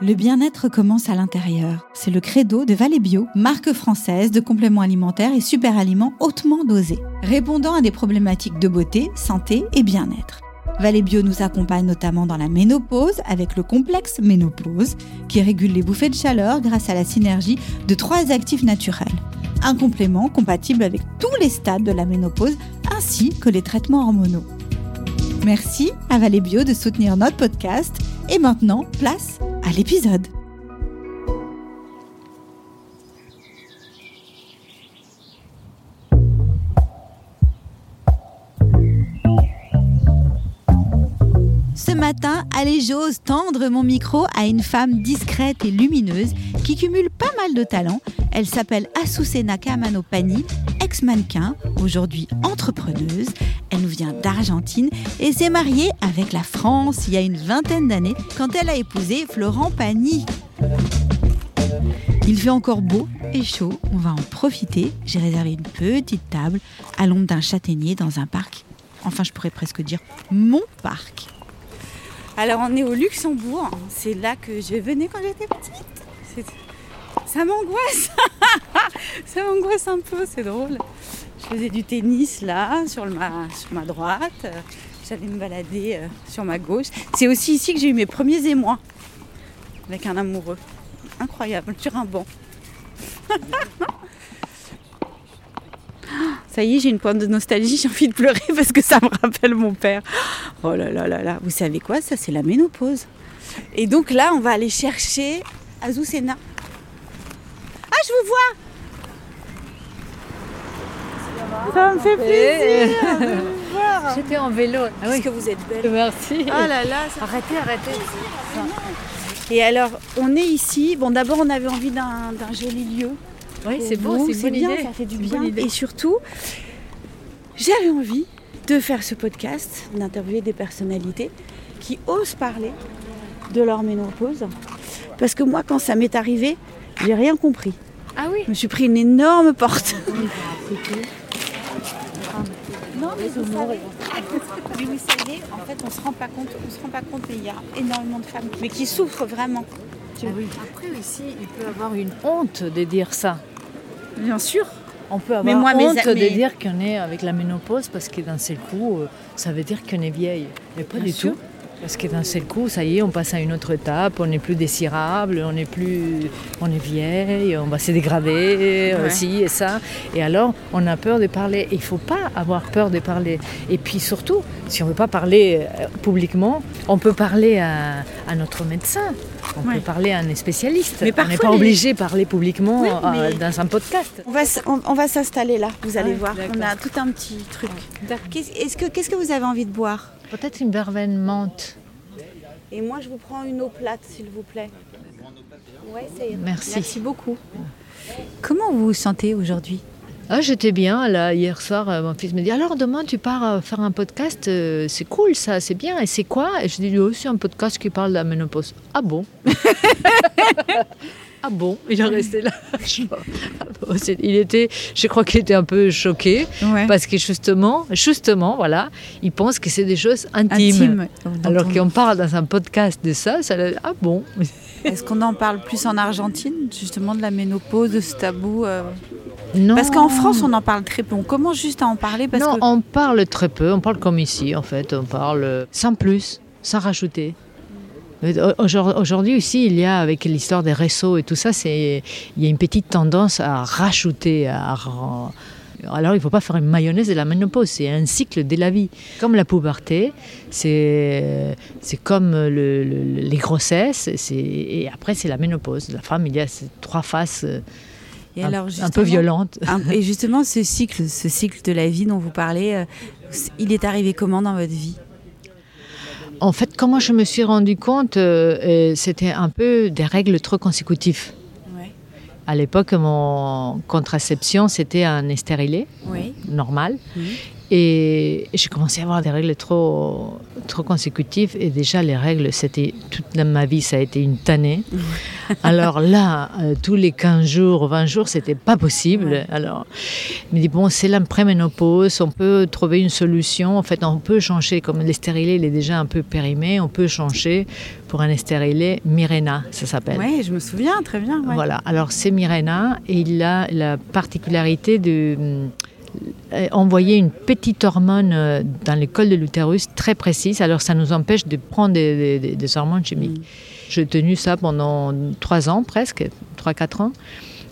Le bien-être commence à l'intérieur. C'est le credo de Valley Bio, marque française de compléments alimentaires et super aliments hautement dosés, répondant à des problématiques de beauté, santé et bien-être. Valley Bio nous accompagne notamment dans la ménopause avec le complexe ménopause qui régule les bouffées de chaleur grâce à la synergie de trois actifs naturels. Un complément compatible avec tous les stades de la ménopause ainsi que les traitements hormonaux. Merci à Valley Bio de soutenir notre podcast et maintenant, place à l'épisode. Matin, allez, j'ose tendre mon micro à une femme discrète et lumineuse qui cumule pas mal de talents. Elle s'appelle Asusena Kamanopani, ex-mannequin, aujourd'hui entrepreneuse. Elle nous vient d'Argentine et s'est mariée avec la France il y a une vingtaine d'années quand elle a épousé Florent Pagny. Il fait encore beau et chaud, on va en profiter. J'ai réservé une petite table à l'ombre d'un châtaignier dans un parc. Enfin, je pourrais presque dire mon parc. Alors, on est au Luxembourg. C'est là que je venais quand j'étais petite. Ça m'angoisse. Ça m'angoisse un peu, c'est drôle. Je faisais du tennis là, sur, ma, sur ma droite. J'allais me balader euh, sur ma gauche. C'est aussi ici que j'ai eu mes premiers émois avec un amoureux. Incroyable, sur un banc. Ça y est, j'ai une pointe de nostalgie, j'ai envie de pleurer parce que ça me rappelle mon père. Oh là là là là, vous savez quoi? Ça, c'est la ménopause. Et donc là, on va aller chercher Azucena. Ah, je vous vois Ça me fait plaisir de vous voir. J'étais en vélo. Ah Parce oui. que vous êtes belle. Merci. Oh là là, ça Arrêtez, arrêtez. Et alors, on est ici. Bon, d'abord, on avait envie d'un joli lieu. Oui, c'est beau, c'est bien, idée. ça fait du bien. Et surtout, j'avais envie de faire ce podcast, d'interviewer des personnalités qui osent parler de leur ménopause. Parce que moi, quand ça m'est arrivé, j'ai rien compris. Ah oui. Je me suis pris une énorme porte. Non, mais vous savez, mais vous savez, en fait, on se rend pas compte, on se rend pas compte, mais il y a énormément de femmes, mais qui souffrent vraiment. Après aussi, il peut avoir une honte de dire ça. Bien sûr. On peut avoir Mais moi, honte de dire qu'on est avec la ménopause parce que d'un seul coup, euh, ça veut dire qu'on est vieille. Mais pas Bien du sûr. tout. Parce que d'un seul coup, ça y est, on passe à une autre étape, on n'est plus désirable, on est plus, on est vieille, on va se dégrader Ouais. aussi et ça. Et alors, on a peur de parler. Il faut pas avoir peur de parler. Et puis surtout, si on veut pas parler euh, publiquement, on peut parler à, à notre médecin, on Ouais. peut parler à un spécialiste. Mais on n'est pas obligé de parler publiquement Oui, euh, dans un podcast. On va, s- on, on va s'installer là, vous allez voir. On a tout un petit truc. Qu'est-ce est-ce que, qu'est-ce que vous avez envie de boire? Peut-être une verveine menthe. Et moi, je vous prends une eau plate, s'il vous plaît. Ouais. Merci. Merci beaucoup. Comment vous vous sentez aujourd'hui? Ah, j'étais bien là hier soir. euh, Mon fils me dit alors demain tu pars euh, faire un podcast. euh, c'est cool ça, c'est bien. Et c'est quoi? Et je dis oh, c'est un podcast qui parle de la ménopause. Ah bon? Ah bon Il est resté là. Je- Ah Il était, je crois qu'il était un peu choqué Ouais. parce que justement, justement, voilà, il pense que c'est des choses intimes. Alors qu'on parle dans un podcast de ça, ça ah bon Est-ce qu'on en parle plus en Argentine, justement, de la ménopause, de ce tabou euh? Non. Parce qu'en France, on en parle très peu. On commence juste à en parler parce non, que. on parle très peu, on parle comme ici en fait, on parle euh, sans plus, sans rajouter. Aujourd'hui aussi, il y a avec l'histoire des réseaux et tout ça, il y a une petite tendance à rajouter. À, alors, il ne faut pas faire une mayonnaise de la ménopause, c'est un cycle de la vie. Comme la puberté, c'est comme le- le- les grossesses, et après c'est la ménopause. La femme, il y a ces trois faces euh, Et un, alors, un justement- peu violentes. Et justement, ce cycle, ce cycle de la vie dont vous parlez, euh, il est arrivé comment dans votre vie? En fait, comment je me suis rendu compte, euh, euh, c'était un peu des règles trop consécutives. Ouais. À l'époque, mon contraception, c'était un stérilet Oui. normal. Et j'ai commencé à avoir des règles trop, trop consécutives. Et déjà, les règles, c'était toute ma vie, ça a été une tannée. Alors là, euh, tous les 15 jours, 20 jours, c'était pas possible. Alors, je me dis, bon, c'est la préménopause, on peut trouver une solution. En fait, on peut changer, comme l'estérilé, il est déjà un peu périmé, on peut changer pour un estérilé Mirena, ça s'appelle. Oui, je me souviens, très bien. Voilà, alors c'est Mirena et il a la particularité de envoyer une petite hormone euh, dans le col de l'utérus très précise, alors ça nous empêche de prendre des, hormones chimiques. Mm. J'ai tenu ça pendant trois ans presque, trois, quatre ans.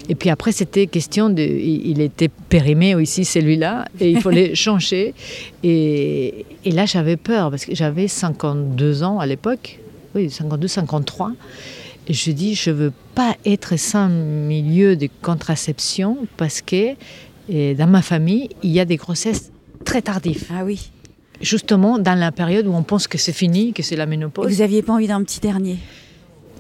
Et puis après, c'était question de. Il était périmé aussi, celui-là, et il fallait changer. Et, et là, j'avais peur, parce que j'avais 52 ans à l'époque, oui, 52, 53. Et je dis, je veux pas être sans milieu de contraception parce que et dans ma famille, il y a des grossesses très tardives. Ah oui. Justement, dans la période où on pense que c'est fini, que c'est la ménopause. vous n'aviez pas envie d'un petit dernier?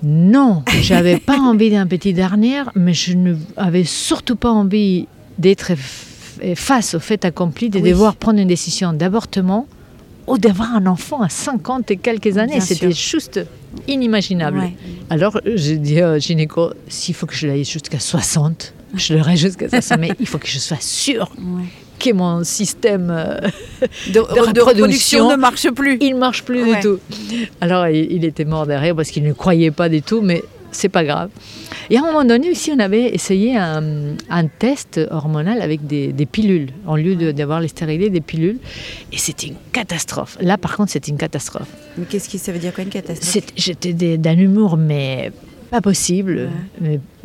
Non, j'avais pas envie d'un petit dernier, mais je n'avais surtout pas envie d'être face au fait accompli, de devoir prendre une décision d'avortement ou d'avoir un enfant à 50 et quelques années. C'était juste inimaginable. Alors, j'ai dit au gynéco, s'il faut que je l'aille jusqu'à 60, je l'aurai jusqu'à ça, mais il faut que je sois sûre que mon système euh, de, reproduction ne marche plus. Il ne marche plus du tout. Alors il, était mort derrière parce qu'il ne croyait pas du tout, mais c'est pas grave. Et à un moment donné aussi, on avait essayé un, test hormonal avec des, pilules, en lieu d'avoir les stérilés, des pilules. Et c'était une catastrophe. Là, par contre, c'était une catastrophe. Mais qu'est-ce qui ça veut dire quoi une catastrophe? J'étais d'un humour, mais pas possible,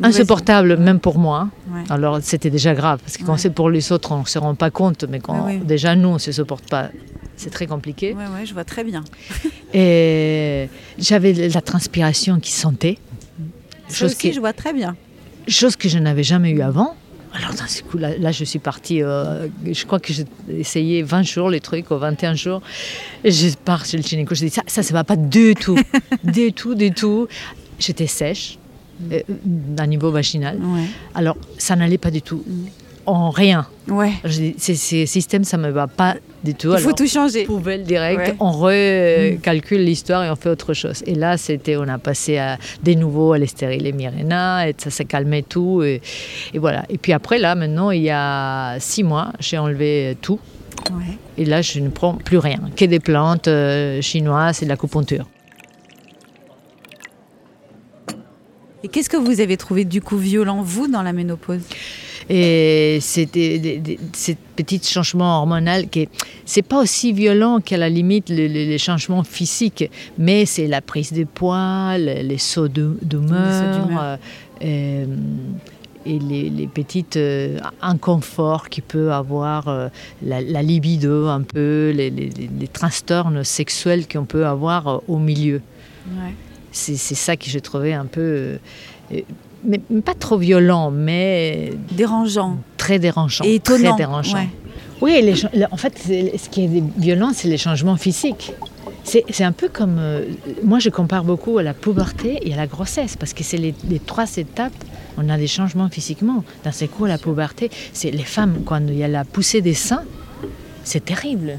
insupportable même pour moi. Alors c'était déjà grave, parce que quand c'est pour les autres, on ne se rend pas compte, mais quand déjà nous, on ne se supporte pas, c'est très compliqué. Oui, ouais, je vois très bien. Et j'avais la transpiration qui sentait. chose aussi, je vois très bien. Chose que je n'avais jamais eu avant. Alors, dans ce coup, là, là, je suis partie, euh, je crois que j'ai essayé 20 jours, les trucs, ou 21 jours. Et je pars chez le gynéco, je dis, ça, ça ne va pas du tout, du tout, du tout j'étais sèche, euh, d'un niveau vaginal. Alors, ça n'allait pas du tout. En rien. Ouais. Ces, systèmes, ça ne me va pas du tout. Il faut tout changer. Poubelle direct, on recalcule mm. l'histoire et on fait autre chose. Et là, c'était, on a passé à, des nouveaux à l'estéril et Mirena, et ça s'est calmé tout. Et, voilà. Et puis après, là, maintenant, il y a six mois, j'ai enlevé tout. Et là, je ne prends plus rien, que des plantes euh, chinoises et de l'acupuncture. Et qu'est-ce que vous avez trouvé du coup violent, vous, dans la ménopause? Et c'était ces petits changements hormonaux qui c'est pas aussi violent qu'à la limite les, changements physiques mais c'est la prise de poids les, sauts d'humeur euh, et les, les petites euh, inconforts qui peut avoir euh, la, libido un peu les, les, trastorns sexuels qu'on peut avoir au milieu. Ouais c'est ça que j'ai trouvé un peu. Euh, mais pas trop violent, mais. Dérangeant. Très dérangeant. Et étonnant. Très dérangeant. Oui, les, en fait, ce qui est violent, c'est les changements physiques. C'est un peu comme. Euh, moi, je compare beaucoup à la puberté et à la grossesse, parce que c'est les, les, trois étapes. On a des changements physiquement. Dans ces coups, la puberté, c'est les femmes, quand il y a la poussée des seins, c'est terrible.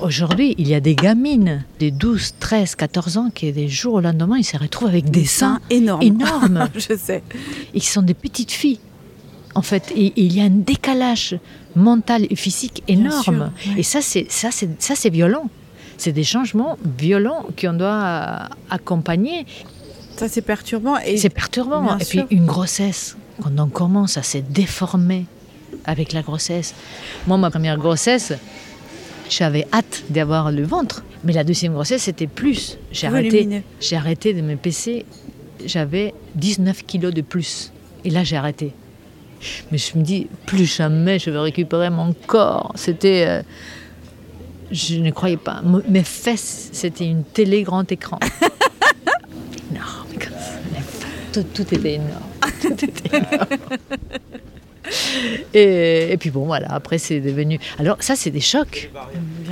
Aujourd'hui, il y a des gamines de 12, 13, 14 ans qui, des jours au lendemain, ils se retrouvent avec des, seins, énormes. énormes. Je sais. Ils sont des petites filles. En fait, et, il y a un décalage mental et physique énorme. Et ça, c'est ça, c'est ça, c'est violent. C'est des changements violents qu'on doit accompagner. Ça, c'est perturbant. Et... C'est perturbant. et puis une grossesse, quand on commence à se déformer avec la grossesse. Moi, ma première grossesse, j'avais hâte d'avoir le ventre. Mais la deuxième grossesse, c'était plus. J'ai arrêté, j'ai arrêté de me peser. J'avais 19 kilos de plus. Et là, j'ai arrêté. Mais je me dis, plus jamais je vais récupérer mon corps. C'était. Euh, je ne croyais pas. Mes fesses, c'était une télé grand écran. énorme. Tout, tout était énorme. Tout était énorme. Et, puis bon, voilà, après c'est devenu. Alors, ça, c'est des chocs.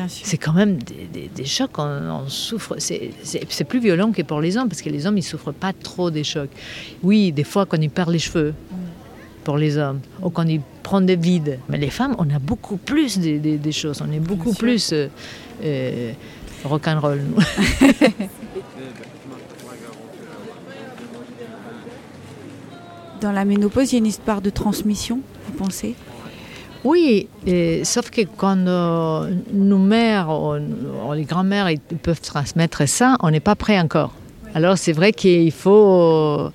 C'est quand même des, chocs, on, souffre. C'est plus violent que pour les hommes, parce que les hommes, ils souffrent pas trop des chocs. Oui, des fois, quand ils perdent les cheveux. pour les hommes, ou quand ils prennent des vides. Mais les femmes, on a beaucoup plus des, des- des choses, on est beaucoup plus euh, euh, rock'n'roll. nous. Dans la ménopause, il y a une histoire de transmission, vous pensez? Oui, et- sauf que quand euh, nos mères, ou- ou les grands-mères, peuvent transmettre ça, on n'est pas prêt encore. Alors c'est vrai qu'il faut... euh,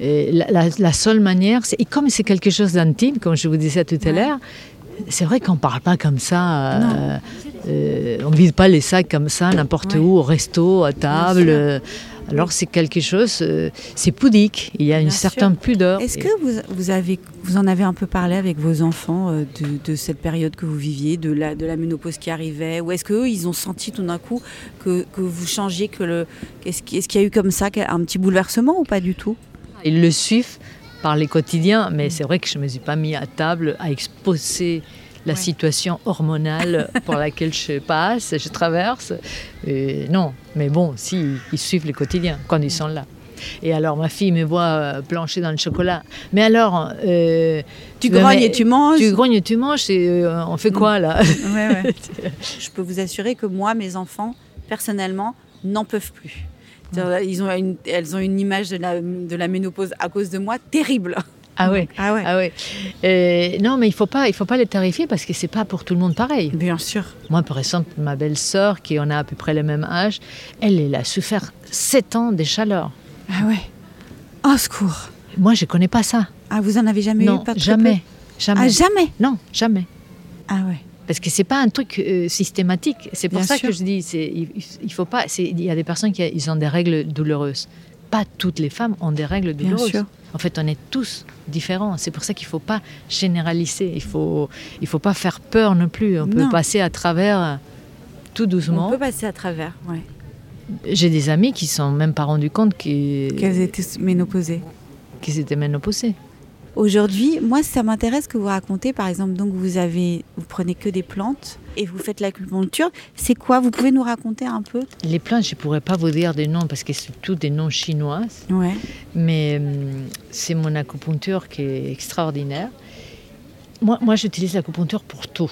la, la- la seule manière, et comme c'est quelque chose d'intime, comme je vous disais tout à l'heure, c'est vrai qu'on ne parle pas comme ça. Euh, euh, on ne vide pas les sacs comme ça, n'importe Ouais. où, au resto, à table. Alors c'est quelque chose, euh, c'est pudique. Il y a une sûr. certaine pudeur. Est-ce que vous, vous, avez, vous en avez un peu parlé avec vos enfants euh, de, de cette période que vous viviez, de la, de la ménopause qui arrivait Ou est-ce qu'eux, ils ont senti tout d'un coup que, que vous changiez que le, est-ce qu'il y a eu comme ça un petit bouleversement ou pas du tout? Ils le suivent par les quotidiens, mais c'est vrai que je ne me suis pas mis à table à exposer la Ouais. situation hormonale pour laquelle je passe, je traverse. Euh, non, mais bon, si, ils suivent le quotidien quand ils sont là. Et alors, ma fille me voit euh, plancher dans le chocolat. Mais alors, euh, Tu grognes et tu manges Tu grognes et tu manges, et, euh, on fait quoi là Ouais, ouais. Je peux vous assurer que moi, mes enfants, personnellement, n'en peuvent plus. Ils ont une, elles ont une image de la, de la ménopause à cause de moi terrible. Ah ouais. Ah ouais. Ah ouais. Euh, non, mais il faut pas, il faut pas les terrifier parce que c'est pas pour tout le monde pareil. Bien sûr. Moi, par exemple, ma belle-sœur, qui en a à peu près le même âge, elle, elle a souffert 7 ans des chaleurs. Ah ouais. Oh, secours. Moi, je connais pas ça. Ah, vous en avez jamais non, eu pas jamais, jamais. Ah, jamais Non, jamais. Ah ouais. Parce que c'est pas un truc euh, systématique. C'est pour Bien ça sûr. que je dis, c'est, il, il faut pas. Il y a des personnes qui ils ont des règles douloureuses. Pas toutes les femmes ont des règles Bien douloureuses. sûr. En fait, on est tous différents. C'est pour ça qu'il faut pas généraliser. Il faut, il faut pas faire peur non plus. On peut passer à travers tout doucement. On peut passer à travers, ouais. J'ai des amis qui sont même pas rendus compte qu'ils, Qu'elles étaient ménopausées. qu'ils étaient ménopausés. Aujourd'hui, moi, ça m'intéresse que vous racontez, par exemple, donc vous avez, vous prenez que des plantes et vous faites l'acupuncture. C'est quoi? Vous pouvez nous raconter un peu? Les plantes, je pourrais pas vous dire des noms parce que c'est tous des noms chinois. Ouais. Mais hum, c'est mon acupuncture qui est extraordinaire. Moi, moi j'utilise l'acupuncture pour tout,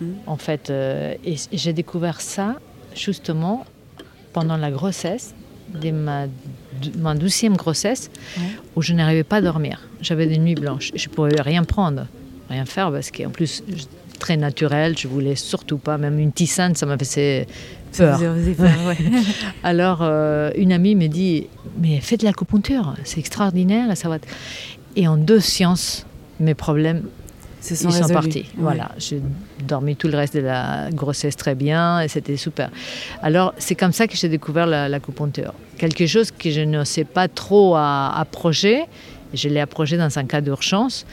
Mhm. en fait. euh, et j'ai découvert ça justement pendant la grossesse, de ma, ma douzième grossesse, Ouais. où je n'arrivais pas à dormir. J'avais des nuits blanches. Je ne pouvais rien prendre, rien faire, parce qu'en plus, très naturel, je voulais surtout pas, même une tisane, ça m'a fait peur. Ça vous faisait peur, ouais. Alors, euh, une amie me dit Mais fais de l'acupuncture, c'est extraordinaire. Et, ça va et en deux séances, mes problèmes ils sont résolus. partis. Ouais. Voilà, j'ai dormi tout le reste de la grossesse très bien et c'était super. Alors, c'est comme ça que j'ai découvert la- l'acupuncture. Quelque chose que je ne sais pas trop à approcher. Je l'ai approché dans un cas d'urgence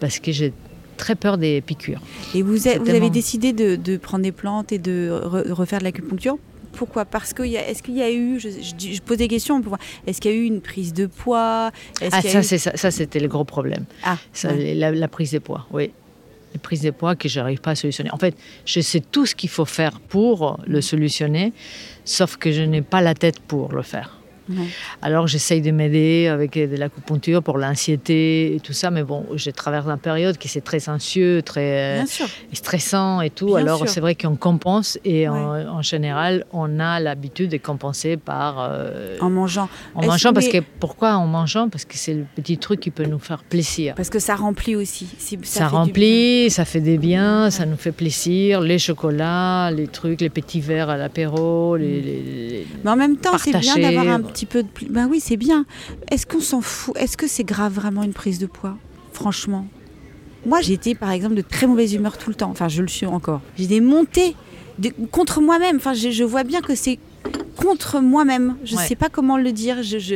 parce que j'ai très peur des piqûres. Et vous, avez décidé de, de prendre des plantes et de re- refaire de l'acupuncture? Pourquoi Parce que est-ce qu'il y a eu, je, je pose des questions est-ce qu'il y a eu une prise de poids Ah, ça, eu- ça, ça, c'était le gros problème. Ah, Ça, ouais. la, la prise de poids, oui. La prise de poids que j'arrive pas à solutionner. En fait, je sais tout ce qu'il faut faire pour le solutionner, sauf que je n'ai pas la tête pour le faire. Ouais. Alors j'essaye de m'aider avec de l'acupuncture pour l'anxiété et tout ça, mais bon, je traverse une période qui c'est très anxieux, très euh, stressant et tout. Bien Alors c'est vrai qu'on compense et en, Ouais. en général, on a l'habitude de compenser par euh, En mangeant. en mangeant. Parce mais- que pourquoi en mangeant? Parce que c'est le petit truc qui peut nous faire plaisir. Parce que ça remplit aussi. Si- Ça, remplit, ça fait des biens, ça nous fait plaisir. Les chocolats, les trucs, les petits verres à l'apéro, les, les- les- Mais en même temps, c'est bien d'avoir un petit peu de. Ben oui, c'est bien. Est-ce qu'on s'en fout? Est-ce que c'est grave vraiment une prise de poids? Franchement. Moi, j'étais par exemple de très mauvaise humeur tout le temps. Enfin, je le suis encore. J'ai des montées de- contre moi-même. Enfin, je, je vois bien que c'est contre moi-même. Je ne Ouais. sais pas comment le dire. Je, je-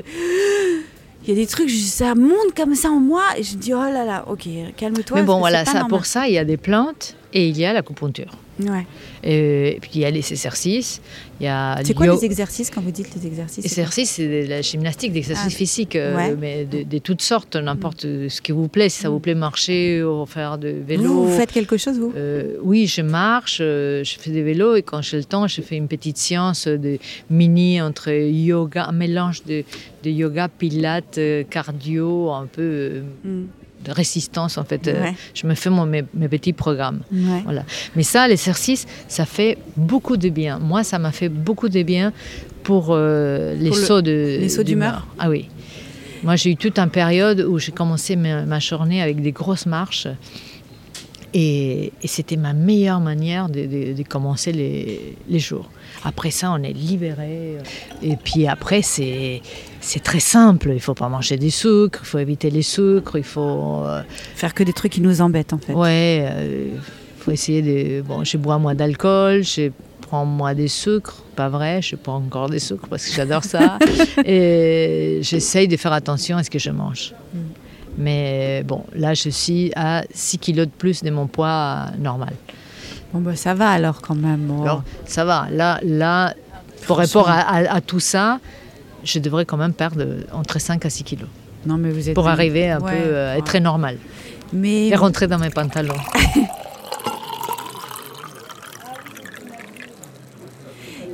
Il y a des trucs, ça monte comme ça en moi. Et je dis, oh là là, ok, calme-toi. Mais bon, voilà, ça, normal. pour ça, il y a des plantes et il y a l'acupuncture. Ouais. Et puis il y a les exercices, il y a C'est quoi le les exercices quand vous dites les exercices exercices, c'est de la gymnastique, d'exercices Ah, physiques, euh, ouais. mais de, de toutes sortes, n'importe ce qui vous plaît. Si ça vous plaît marcher ou faire de vélo. Vous, vous faites quelque chose, vous Euh, oui, je marche, euh, je fais des vélos et quand j'ai le temps, je fais une petite séance de mini entre yoga, un mélange de, de yoga, pilates, cardio, un peu. Hmm. De résistance en fait. Ouais. Je me fais mon, mes, mes petits programmes. Ouais. Voilà. Mais ça, l'exercice, ça fait beaucoup de bien. Moi, ça m'a fait beaucoup de bien pour euh, les Pour le- sauts de les sauts d'humeur. Ah oui. Moi, j'ai eu toute une période où j'ai commencé ma, ma journée avec des grosses marches. Et, et c'était ma meilleure manière de, de- de commencer les, les jours. Après ça, on est libéré. Et puis après, c'est c'est très simple. Il faut pas manger des sucres, il faut éviter les sucres, il faut euh, Faire que des trucs qui nous embêtent en fait. Ouais, il faut essayer de. Bon, je bois moins d'alcool, je prends moins des sucres, pas vrai, je prends encore des sucres parce que j'adore ça. et j'essaye de faire attention à ce que je mange. Mais bon, là, je suis à 6 kilos de plus de mon poids normal. Bon bah ça va alors quand même. Oh. Alors, ça va. Là, là pour rapport à, à- à tout ça, je devrais quand même perdre entre 5 à 6 kilos non mais vous êtes pour arriver un Ouais, peu euh, à être normal Mais et rentrer dans mes pantalons.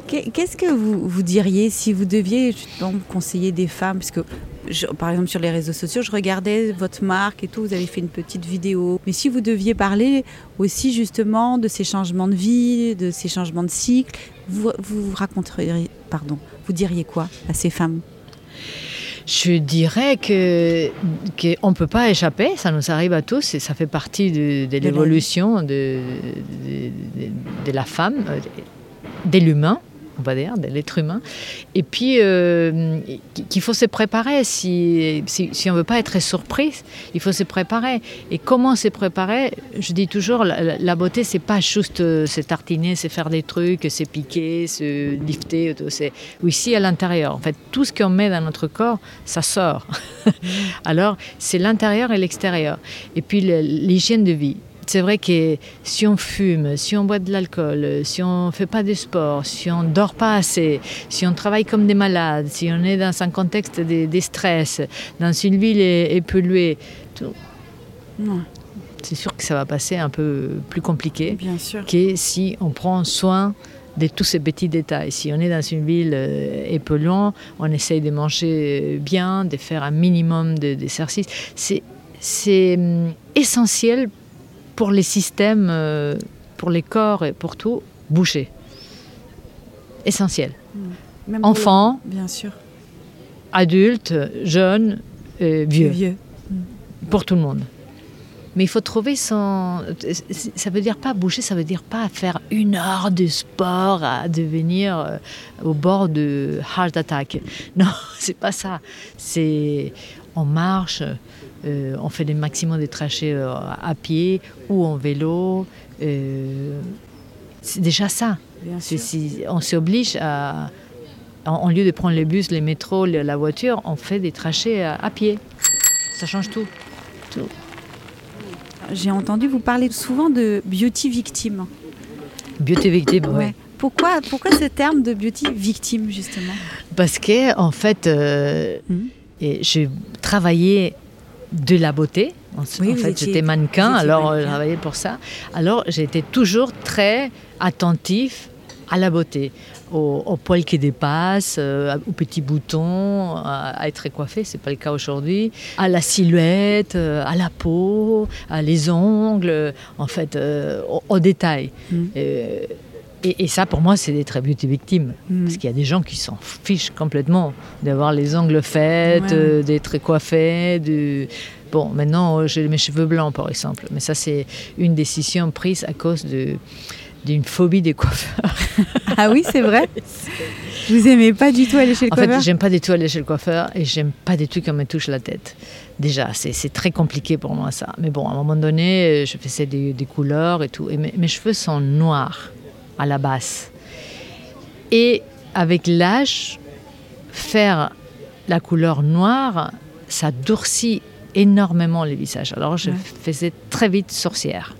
Qu'est- Qu'est-ce que vous, vous diriez si vous deviez justement conseiller des femmes? Parce que, je- par exemple, sur les réseaux sociaux, je regardais votre marque et tout, vous avez fait une petite vidéo. Mais si vous deviez parler aussi justement de ces changements de vie, de ces changements de cycle, vous, vous raconteriez, pardon, vous diriez quoi à ces femmes? Je dirais que qu'on ne peut pas échapper, ça nous arrive à tous et ça fait partie de, l'évolution de, de, de- de la femme, euh, de l'humain, on va dire, de l'être humain. Et puis euh, qu'il faut se préparer. Si, si, on ne veut pas être surprise, il faut se préparer. Et comment se préparer? Je dis toujours, la, la- beauté, c'est pas juste euh, se tartiner, se faire des trucs, se piquer, se lifter. C'est aussi à l'intérieur. En fait, tout ce qu'on met dans notre corps, ça sort. Alors, c'est l'intérieur et l'extérieur. Et puis, l'hygiène de vie. C'est vrai que si on fume, si on boit de l'alcool, si on ne fait pas de sport, si on ne dort pas assez, si on travaille comme des malades, si on est dans un contexte de, de stress, dans une ville polluée, tout, Non, c'est sûr que ça va passer un peu plus compliqué bien sûr. que si on prend soin de tous ces petits détails. Si on est dans une ville euh, épolluante, on essaye de manger bien, de faire un minimum de- d'exercice. C'est c'est, hum, essentiel pour les systèmes, euh, pour les corps et pour tout, bouger. Essentiel. Même pour Enfants, Bien sûr. adultes, jeunes, euh, vieux. Vieux. pour tout le monde. Mais il faut trouver son. Ça veut dire pas bouger, ça veut dire pas faire une heure de sport à devenir euh, au bord de heart attack. Non, c'est pas ça. C'est on marche, euh, on fait des maximum de trajets euh, à pied ou en vélo. euh, c'est déjà ça. Si on s'oblige à, en, lieu de prendre les bus, les métros, le- la voiture, on fait des trajets à, à pied. Ça change tout. tout. J'ai entendu vous parler souvent de beauty victime. Beauty victime, oui. Ouais. Pourquoi, pourquoi ce terme de beauty victime, justement? Parce que, en fait, euh, et j'ai travaillé de la beauté. En, Oui, en vous fait, j'étais mannequin, alors euh, mannequin. je travaillais pour ça. Alors, j'étais toujours très attentif à la beauté, aux, aux poils qui dépassent, euh, aux petits boutons, à, à être coiffé, c'est pas le cas aujourd'hui, à la silhouette, euh, à la peau, à les ongles, en fait, euh, aux, aux détails. Mhm. Euh, et, et ça, pour moi, c'est d'être beauty victime. Mhm. Parce qu'il y a des gens qui s'en fichent complètement d'avoir les ongles faits, Ouais. euh, d'être coiffés. Bon, maintenant, euh, j'ai mes cheveux blancs, par exemple. Mais ça, c'est une décision prise à cause de d'une phobie des coiffeurs. Ah oui, c'est vrai Vous aimez pas du tout aller chez le En fait, coiffeur j'aime pas du tout aller chez le coiffeur et j'aime pas du tout qu'on me touche la tête. Déjà, c'est c'est très compliqué pour moi ça. Mais bon, à un moment donné, je faisais des, des couleurs et tout. Et mes, mes cheveux sont noirs à la base. Et avec l'âge, faire la couleur noire, ça durcit énormément le visage. Alors je Ouais. faisais très vite sorcière.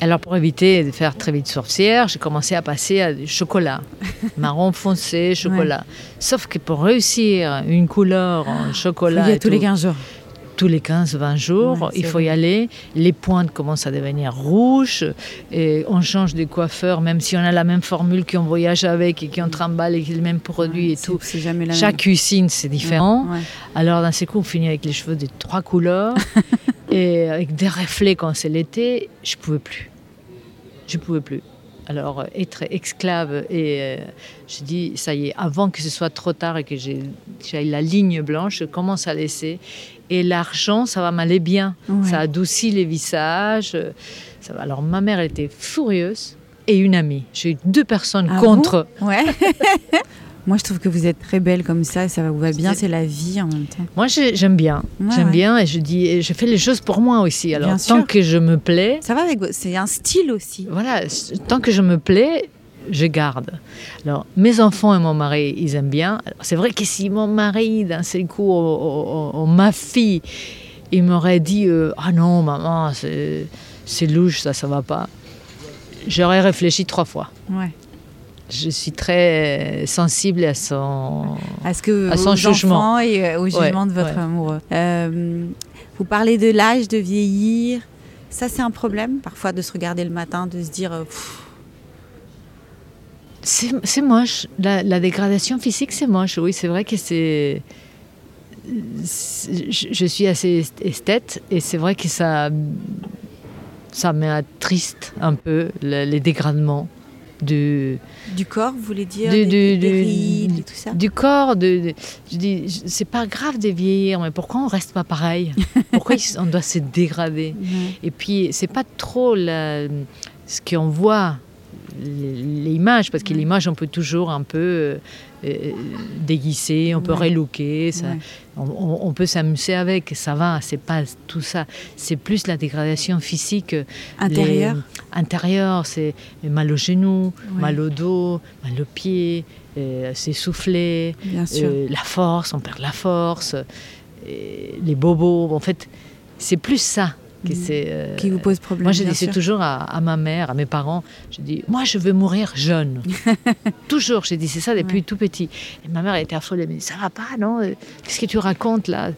Alors pour éviter de faire très vite sorcière, j'ai commencé à passer à du chocolat, marron foncé, chocolat. Sauf que pour réussir une couleur en chocolat, Il y a et tous les tout, 15 jours. Tous les 15-20 jours, Ouais, il faut vrai. y aller. Les pointes commencent à devenir rouges et on change de coiffeur, même si on a la même formule, qu'on voyage avec et qu'on trimballe et les mêmes produits et tout. Jamais la Chaque cuisine, c'est différent. même. Ouais. Alors, d'un seul coup, on finit avec les cheveux de trois couleurs et avec des reflets quand c'est l'été. Je pouvais plus. Je pouvais plus. Alors, euh, être esclave, et euh, je dis, ça y est, avant que ce soit trop tard et que j'ai j'aille la ligne blanche, je commence à laisser. Et l'argent, ça va m'aller bien. Ouais. Ça adoucit les visages. euh, Ça va. Alors, ma mère, elle était furieuse et une amie. J'ai eu deux personnes Ah contre. Ouais. Moi, je trouve que vous êtes très belle comme ça, ça vous va bien, C'est- la vie en même temps. Moi, j'ai- j'aime bien. Ouais, j'aime ouais. bien et je dis, et je fais les choses pour moi aussi. Alors, Bien tant sûr. que je me plais, Ça va avec vous, c'est un style aussi. voilà, tant que je me plais, je garde. Alors, mes enfants et mon mari, ils aiment bien. C'est vrai que si mon mari, d'un seul coup, ou, ou- ou ma fille, il m'aurait dit euh, Ah non, maman, c'est louche, ça, ça va pas. J'aurais réfléchi trois fois. Ouais. Je suis très sensible à son. À ce que À son aux jugement. et euh, au jugement de votre ouais. amoureux. Euh, vous parlez de l'âge, de vieillir. Ça, c'est un problème, parfois, de se regarder le matin, de se dire. euh, C'est moche. La, la dégradation physique, c'est moche. Oui, c'est vrai que c'est. c'est- Je, je suis assez esthète et c'est vrai que ça. Ça m'attriste un peu le- les dégradements du, du corps, vous voulez dire Du- des, du- des du- rides et tout ça du corps. De, de- je dis, c'est pas grave de vieillir, mais pourquoi on reste pas pareil? Pourquoi on doit se dégrader? Et puis, c'est pas trop la- ce qu'on voit, l'image, parce que l'image, on peut toujours un peu euh, déguiser, on peut Ouais. relooker, ça- Ouais. on, peut s'amuser avec, ça va, c'est pas tout ça. C'est plus la dégradation physique. euh, Intérieur les- intérieur, c'est mal au genou, Ouais. mal au dos, mal au pied, euh, s'essouffler, euh, la force, on perd la force, les bobos. En fait, c'est plus ça Mhm. c'est. euh, qui vous pose problème moi, je disais toujours à, à ma mère, à mes parents, je dis, moi, je veux mourir jeune. toujours, j'ai dit, c'est ça depuis Ouais. tout petit. Et ma mère était affolée, elle me dit, ça va pas, non Euh, Qu'est-ce que tu racontes là?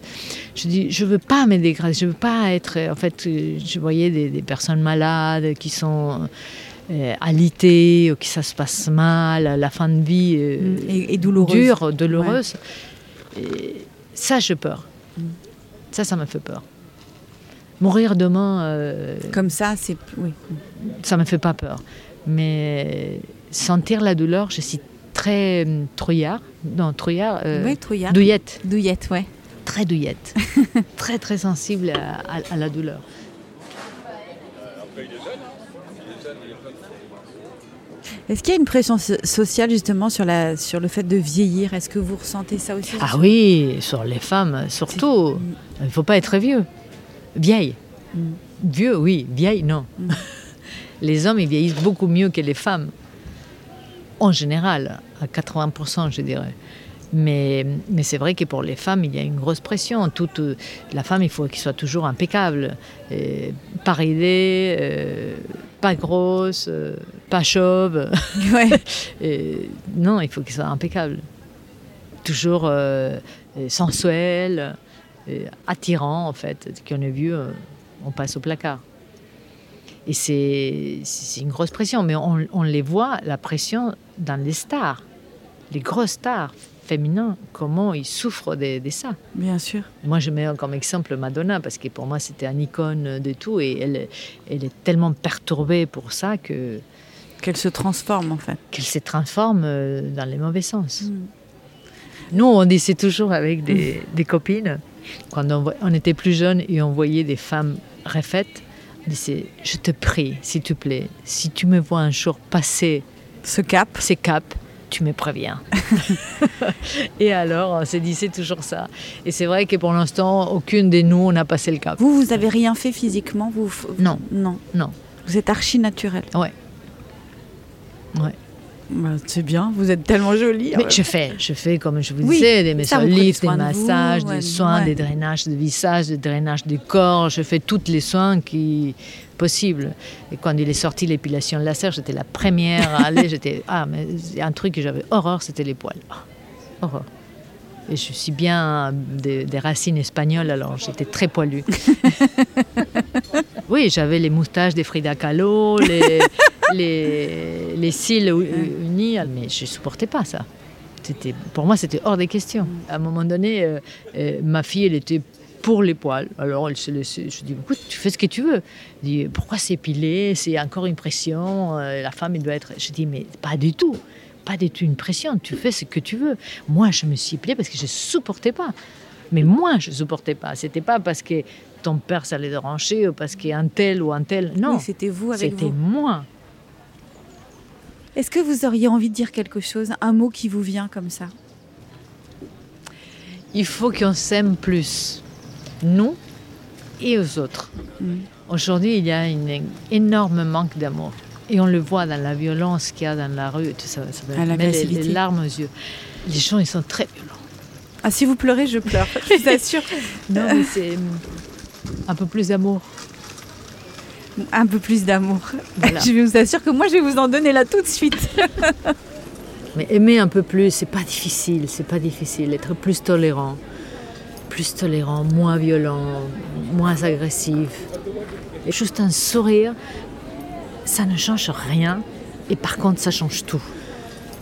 Je dis, je veux pas me dégrader, je veux pas être. En fait, euh, je voyais des, des personnes malades qui sont euh, alitées, ou qui ça se passe mal, la fin de vie. euh, Mm. Et, et douloureuse. dure, douloureuse. Et ça, j'ai peur. Mm. Ça, ça me fait peur. Mourir demain, euh, Comme ça, c'est. Oui. ça me fait pas peur. Mais sentir la douleur, je suis très euh, trouillard. Non, trouillard. euh, oui, trouillard. douillette. Douillette, ouais. Très douillette. très, très sensible à, à- à la douleur. Est-ce qu'il y a une pression so- sociale justement sur, la, sur le fait de vieillir? Est-ce que vous ressentez ça aussi Ah oui, sur les femmes, surtout. Il ne faut pas être vieux. Vieille. Mm. Vieux, oui. Vieille, non. Mm. les hommes, ils vieillissent beaucoup mieux que les femmes. En général, à 80%, je dirais. Mais, mais c'est vrai que pour les femmes, il y a une grosse pression. Toute, euh, la femme, il faut qu'elle soit toujours impeccable. Et pas ridée, euh, pas grosse, euh, pas chauve. Ouais. Et non, il faut qu'il soit impeccable. Toujours euh, euh, sensuel, euh, attirant en fait. Qu'on est vu, euh, on passe au placard. Et c'est une grosse pression, mais on, on les voit, la pression dans les stars, les grosses stars féminins, comment ils souffrent de, de ça. Bien sûr. Moi, je mets comme exemple Madonna, parce que pour moi, c'était une icône de tout, et elle, elle est tellement perturbée pour ça que Qu'elle se transforme en fait. qu'elle se transforme euh, dans les mauvais sens. Mm. Nous, on disait toujours avec des, des copines, quand on, était plus jeunes et on voyait des femmes refaites, on disait, je te prie, s'il te plaît, si tu me vois un jour passer Ce cap. ces caps, tu me préviens. et alors, on se disait toujours ça. Et c'est vrai que pour l'instant, aucune de nous, on a passé le cap. Vous, vous avez rien fait physiquement vous Non. Non. Non. Vous êtes archi naturel. Ouais. Ouais. Bah, c'est bien. Vous êtes tellement jolie. Mais je fais, je fais comme je vous Oui, disais, des lifts, des vous, massages, ouais, des soins, ouais. des drainages de visage, des drainages du corps. Je fais tous les soins qui possibles. Et quand il est sorti l'épilation laser, j'étais la première à aller. J'étais ah mais un truc que j'avais horreur, c'était les poils. Ah, horreur. Et je suis bien des, racines espagnoles, alors j'étais très poilue. oui, j'avais les moustaches des Frida Kahlo, les, les, cils unis, mais je ne supportais pas ça. Pour moi, c'était hors des questions. À un moment donné, euh, euh, ma fille, elle était pour les poils. Alors elle se je dis, écoute, tu fais ce que tu veux. Pourquoi s'épiler C'est encore une pression. Euh, la femme, elle doit être. Je dis, mais pas du tout. Pas du tout une pression. Tu fais ce que tu veux. Moi, je me suis épilée parce que je ne supportais pas. Mais moi, je ne supportais pas. C'était pas parce que ton père, ça les déranger ou parce qu'un tel ou un tel. Non. c'était vous avec vous. C'était moi. Est-ce que vous auriez envie de dire quelque chose, un mot qui vous vient comme ça? Il faut qu'on s'aime plus nous et aux autres. Mm. Aujourd'hui, il y a un énorme manque d'amour. Et on le voit dans la violence qu'il y a dans la rue, tout ça, ça les, les, larmes aux yeux. Les gens, ils sont très violents. Ah, si vous pleurez, je pleure, je vous assure. non, mais c'est un peu plus d'amour. Un peu plus d'amour. Je vous assure que moi, je vais vous en donner là tout de suite. mais aimer un peu plus, c'est pas difficile, c'est pas difficile. Être plus tolérant plus tolérant, moins violent, moins agressif. Et juste un sourire, ça ne change rien. Et par contre, ça change tout.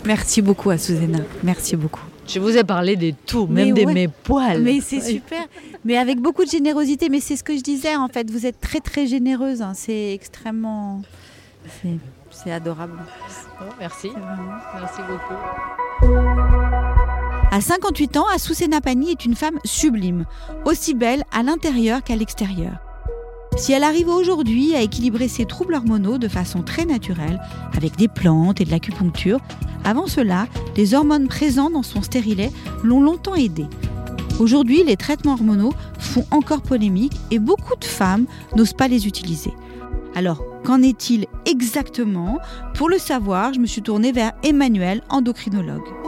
Merci beaucoup à Susanna. Merci beaucoup. Je vous ai parlé de tout, même de mes poils. Mais c'est super. Mais avec beaucoup de générosité. Mais c'est ce que je disais, en fait. Vous êtes très, très généreuse. Hein. C'est extrêmement... C'est adorable. Oh, merci. Merci beaucoup. À 58 ans, Azucena Pani est une femme sublime, aussi belle à l'intérieur qu'à l'extérieur. Si elle arrive aujourd'hui à équilibrer ses troubles hormonaux de façon très naturelle, avec des plantes et de l'acupuncture, avant cela, les hormones présentes dans son stérilet l'ont longtemps aidée. Aujourd'hui, les traitements hormonaux font encore polémique et beaucoup de femmes n'osent pas les utiliser. Alors, qu'en est-il exactement? Pour le savoir, je me suis tournée vers Emmanuel, endocrinologue.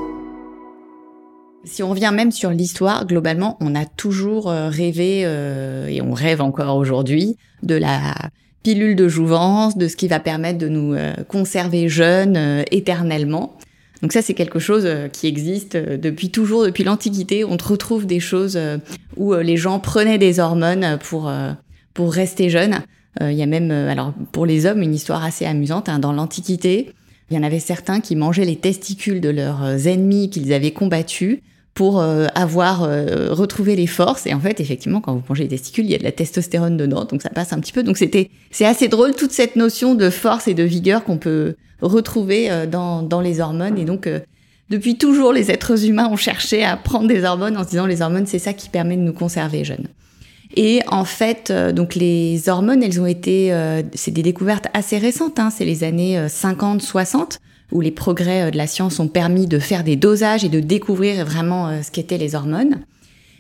Si on revient même sur l'histoire, globalement, on a toujours euh, rêvé, euh, et on rêve encore aujourd'hui, de la pilule de jouvence, de ce qui va permettre de nous euh, conserver jeunes éternellement. Donc ça, c'est quelque chose qui existe depuis toujours, depuis l'Antiquité. On retrouve des choses où les gens prenaient des hormones pour, pour rester jeunes. Il y a même, alors pour les hommes, une histoire assez amusante. Hein. Dans l'Antiquité, il y en avait certains qui mangeaient les testicules de leurs ennemis qu'ils avaient combattus pour euh, avoir euh, retrouvé les forces. Et en fait, effectivement, quand vous mangez les testicules, il y a de la testostérone dedans, donc ça passe un petit peu. Donc c'était, c'est assez drôle toute cette notion de force et de vigueur qu'on peut retrouver euh, dans, dans les hormones. Et donc, depuis toujours, les êtres humains ont cherché à prendre des hormones en se disant les hormones, c'est ça qui permet de nous conserver jeunes. Et en fait, donc les hormones, elles ont été, c'est des découvertes assez récentes, hein, c'est les années 50-60 où les progrès euh, de la science ont permis de faire des dosages et de découvrir vraiment euh, ce qu'étaient les hormones.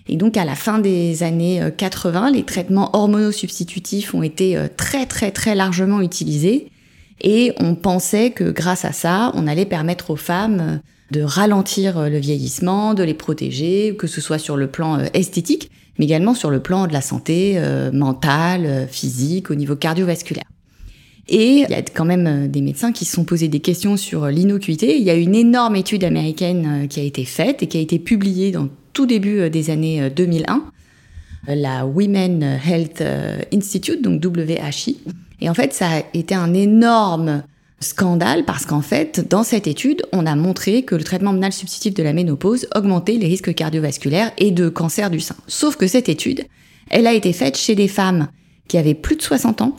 Et donc à la fin des années 80, euh, les traitements hormonosubstitutifs ont été très très très largement utilisés et on pensait que grâce à ça, on allait permettre aux femmes de ralentir le vieillissement, de les protéger, que ce soit sur le plan esthétique, mais également sur le plan de la santé mentale, physique, au niveau cardiovasculaire. Et il y a quand même euh, des médecins qui se sont posés des questions sur euh, l'innocuité. Il y a une énorme étude américaine euh, qui a été faite et qui a été publiée dans tout début des années 2001, la Women Health Institute, donc WHI. Et en fait, ça a été un énorme scandale parce qu'en fait, dans cette étude, on a montré que le traitement hormonal substitutif de la ménopause augmentait les risques cardiovasculaires et de cancer du sein. Sauf que cette étude, elle a été faite chez des femmes qui avaient plus de 60 ans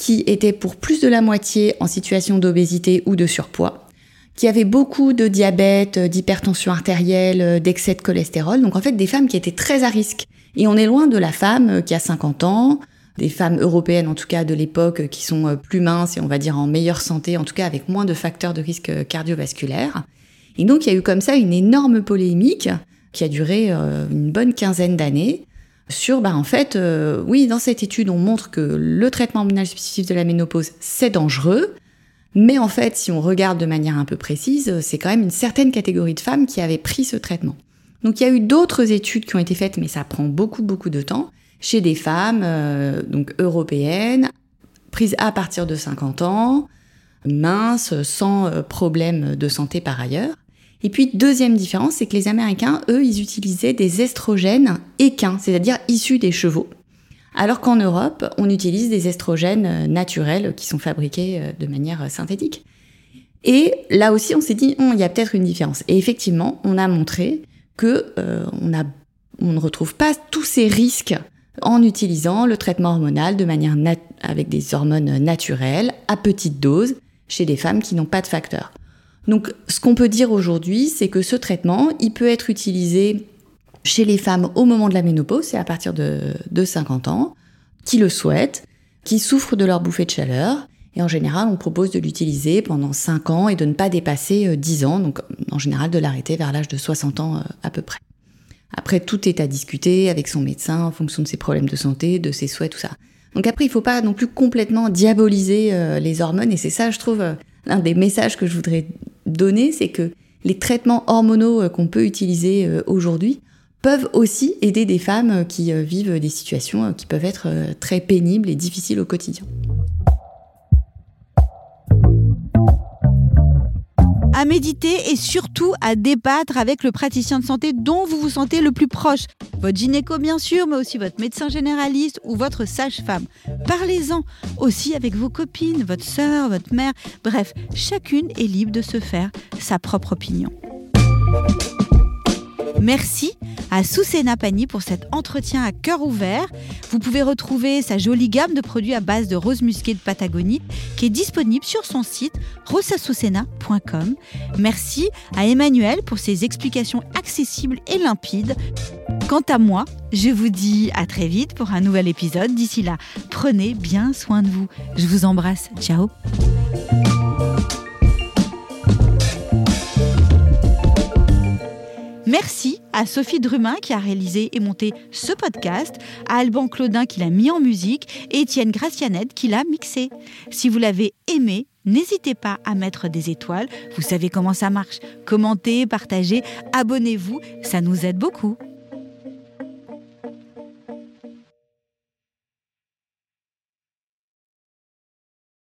qui étaient pour plus de la moitié en situation d'obésité ou de surpoids, qui avaient beaucoup de diabète, d'hypertension artérielle, d'excès de cholestérol. Donc en fait des femmes qui étaient très à risque. Et on est loin de la femme qui a 50 ans, des femmes européennes en tout cas de l'époque qui sont plus minces et on va dire en meilleure santé, en tout cas avec moins de facteurs de risque cardiovasculaire. Et donc il y a eu comme ça une énorme polémique qui a duré euh, une bonne quinzaine d'années sur, bah, en fait, euh, oui, dans cette étude, on montre que le traitement hormonal substitutif de la ménopause, c'est dangereux. Mais en fait, si on regarde de manière un peu précise, c'est quand même une certaine catégorie de femmes qui avaient pris ce traitement. Donc il y a eu d'autres études qui ont été faites, mais ça prend beaucoup, beaucoup de temps, chez des femmes euh, donc européennes, prises à partir de 50 ans, minces, sans euh, problème de santé par ailleurs. Et puis, deuxième différence, c'est que les Américains, eux, ils utilisaient des estrogènes équins, c'est-à-dire issus des chevaux. Alors qu'en Europe, on utilise des estrogènes euh, naturels qui sont fabriqués euh, de manière euh, synthétique. Et là aussi, on s'est dit, hum, il y a peut-être une différence. Et effectivement, on a montré que on ne retrouve pas tous ces risques en utilisant le traitement hormonal de manière avec des hormones naturelles à petite dose chez des femmes qui n'ont pas de facteurs. Donc, ce qu'on peut dire aujourd'hui, c'est que ce traitement, il peut être utilisé chez les femmes au moment de la ménopause, c'est à partir de, 50 ans, qui le souhaitent, qui souffrent de leur bouffée de chaleur. Et en général, on propose de l'utiliser pendant 5 ans et de ne pas dépasser 10 euh, ans, donc en général de l'arrêter vers l'âge de 60 ans euh, à peu près. Après, tout est à discuter avec son médecin en fonction de ses problèmes de santé, de ses souhaits, tout ça. Donc après, il ne faut pas non plus complètement diaboliser euh, les hormones, et c'est ça, je trouve, l'un des messages que je voudrais donner, c'est que les traitements hormonaux qu'on peut utiliser aujourd'hui peuvent aussi aider des femmes qui euh, vivent des situations euh, qui peuvent être euh, très pénibles et difficiles au quotidien. À méditer et surtout à débattre avec le praticien de santé dont vous vous sentez le plus proche. Votre gynéco bien sûr, mais aussi votre médecin généraliste ou votre sage-femme. Parlez-en aussi avec vos copines, votre sœur, votre mère. Bref, chacune est libre de se faire sa propre opinion. Merci à Soussena Pani pour cet entretien à cœur ouvert. Vous pouvez retrouver sa jolie gamme de produits à base de rose musquée de Patagonie qui est disponible sur son site rosasusena.com. Merci à Emmanuel pour ses explications accessibles et limpides. Quant à moi, je vous dis à très vite pour un nouvel épisode. D'ici là, prenez bien soin de vous. Je vous embrasse. Ciao Merci à Sophie Drumin qui a réalisé et monté ce podcast, à Alban Claudin qui l'a mis en musique et Étienne Gracianette qui l'a mixé. Si vous l'avez aimé, n'hésitez pas à mettre des étoiles. Vous savez comment ça marche. Commentez, partagez, abonnez-vous, ça nous aide beaucoup.